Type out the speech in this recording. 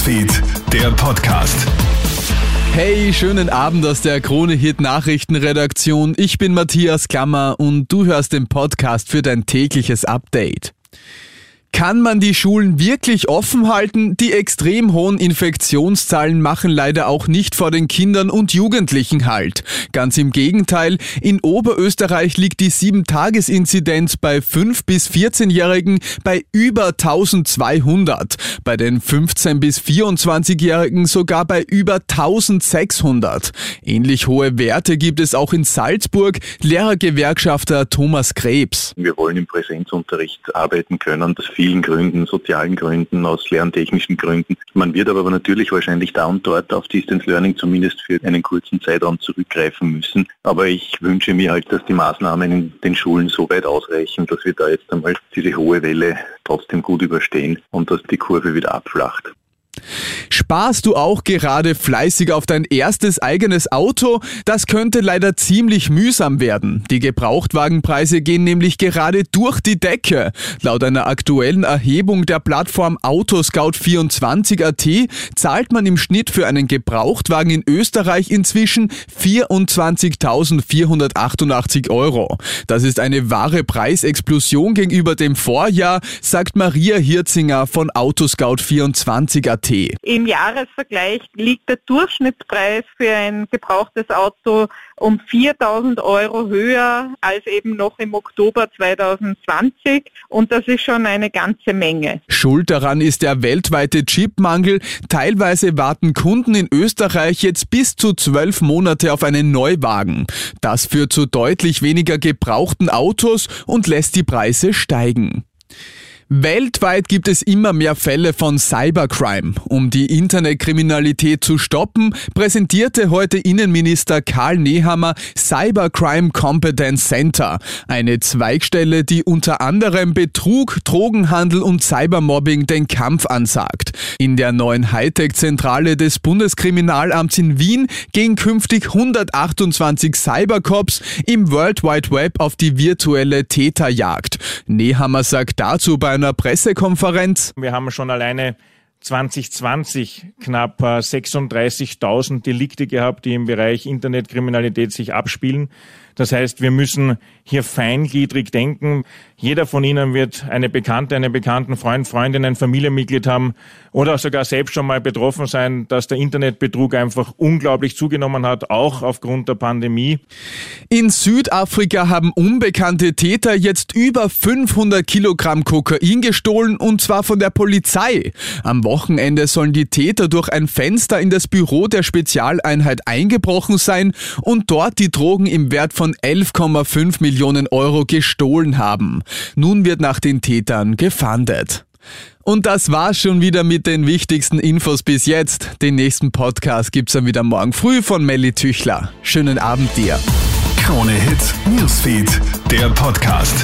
Newsfeed, der Podcast. Hey, schönen Abend aus der Krone Hit Nachrichtenredaktion. Ich bin Matthias Klammer und du hörst den Podcast für dein tägliches Update. Kann man die Schulen wirklich offen halten? Die extrem hohen Infektionszahlen machen leider auch nicht vor den Kindern und Jugendlichen Halt. Ganz im Gegenteil, in Oberösterreich liegt die 7-Tages-Inzidenz bei 5- bis 14-Jährigen bei über 1200, bei den 15- bis 24-Jährigen sogar bei über 1600. Ähnlich hohe Werte gibt es auch in Salzburg, Lehrergewerkschafter Thomas Krebs. Wir wollen im Präsenzunterricht arbeiten können. Das vielen Gründen, sozialen Gründen, aus lerntechnischen Gründen. Man wird aber natürlich wahrscheinlich da und dort auf Distance Learning zumindest für einen kurzen Zeitraum zurückgreifen müssen. Aber ich wünsche mir halt, dass die Maßnahmen in den Schulen so weit ausreichen, dass wir da jetzt einmal diese hohe Welle trotzdem gut überstehen und dass die Kurve wieder abflacht. Sparst du auch gerade fleißig auf dein erstes eigenes Auto? Das könnte leider ziemlich mühsam werden. Die Gebrauchtwagenpreise gehen nämlich gerade durch die Decke. Laut einer aktuellen Erhebung der Plattform Autoscout24.at zahlt man im Schnitt für einen Gebrauchtwagen in Österreich inzwischen 24.488 Euro. Das ist eine wahre Preisexplosion gegenüber dem Vorjahr, sagt Maria Hirzinger von Autoscout24.at. Im Jahresvergleich liegt der Durchschnittspreis für ein gebrauchtes Auto um 4000 Euro höher als eben noch im Oktober 2020 und das ist schon eine ganze Menge. Schuld daran ist der weltweite Chipmangel. Teilweise warten Kunden in Österreich jetzt bis zu zwölf Monate auf einen Neuwagen. Das führt zu deutlich weniger gebrauchten Autos und lässt die Preise steigen. Weltweit gibt es immer mehr Fälle von Cybercrime. Um die Internetkriminalität zu stoppen, präsentierte heute Innenminister Karl Nehammer Cybercrime Competence Center, eine Zweigstelle, die unter anderem Betrug, Drogenhandel und Cybermobbing den Kampf ansagt. In der neuen Hightech-Zentrale des Bundeskriminalamts in Wien gehen künftig 128 Cybercops im World Wide Web auf die virtuelle Täterjagd. Nehammer sagt dazu bei einer Pressekonferenz. Wir haben schon alleine 2020 knapp 36.000 äh, Delikte gehabt, die im Bereich Internetkriminalität sich abspielen. Das heißt, wir müssen hier feingliedrig denken. Jeder von Ihnen wird eine Bekannte, einen bekannten Freund, Freundin, ein Familienmitglied haben oder sogar selbst schon mal betroffen sein, dass der Internetbetrug einfach unglaublich zugenommen hat, auch aufgrund der Pandemie. In Südafrika haben unbekannte Täter jetzt über 500 Kilogramm Kokain gestohlen und zwar von der Polizei. Am Wochenende sollen die Täter durch ein Fenster in das Büro der Spezialeinheit eingebrochen sein und dort die Drogen im Wert von 11,5 Millionen Euro gestohlen haben. Nun wird nach den Tätern gefahndet. Und das war's schon wieder mit den wichtigsten Infos bis jetzt. Den nächsten Podcast gibt's dann wieder morgen früh von Melly Tüchler. Schönen Abend dir. Krone Hits, Newsfeed, der Podcast.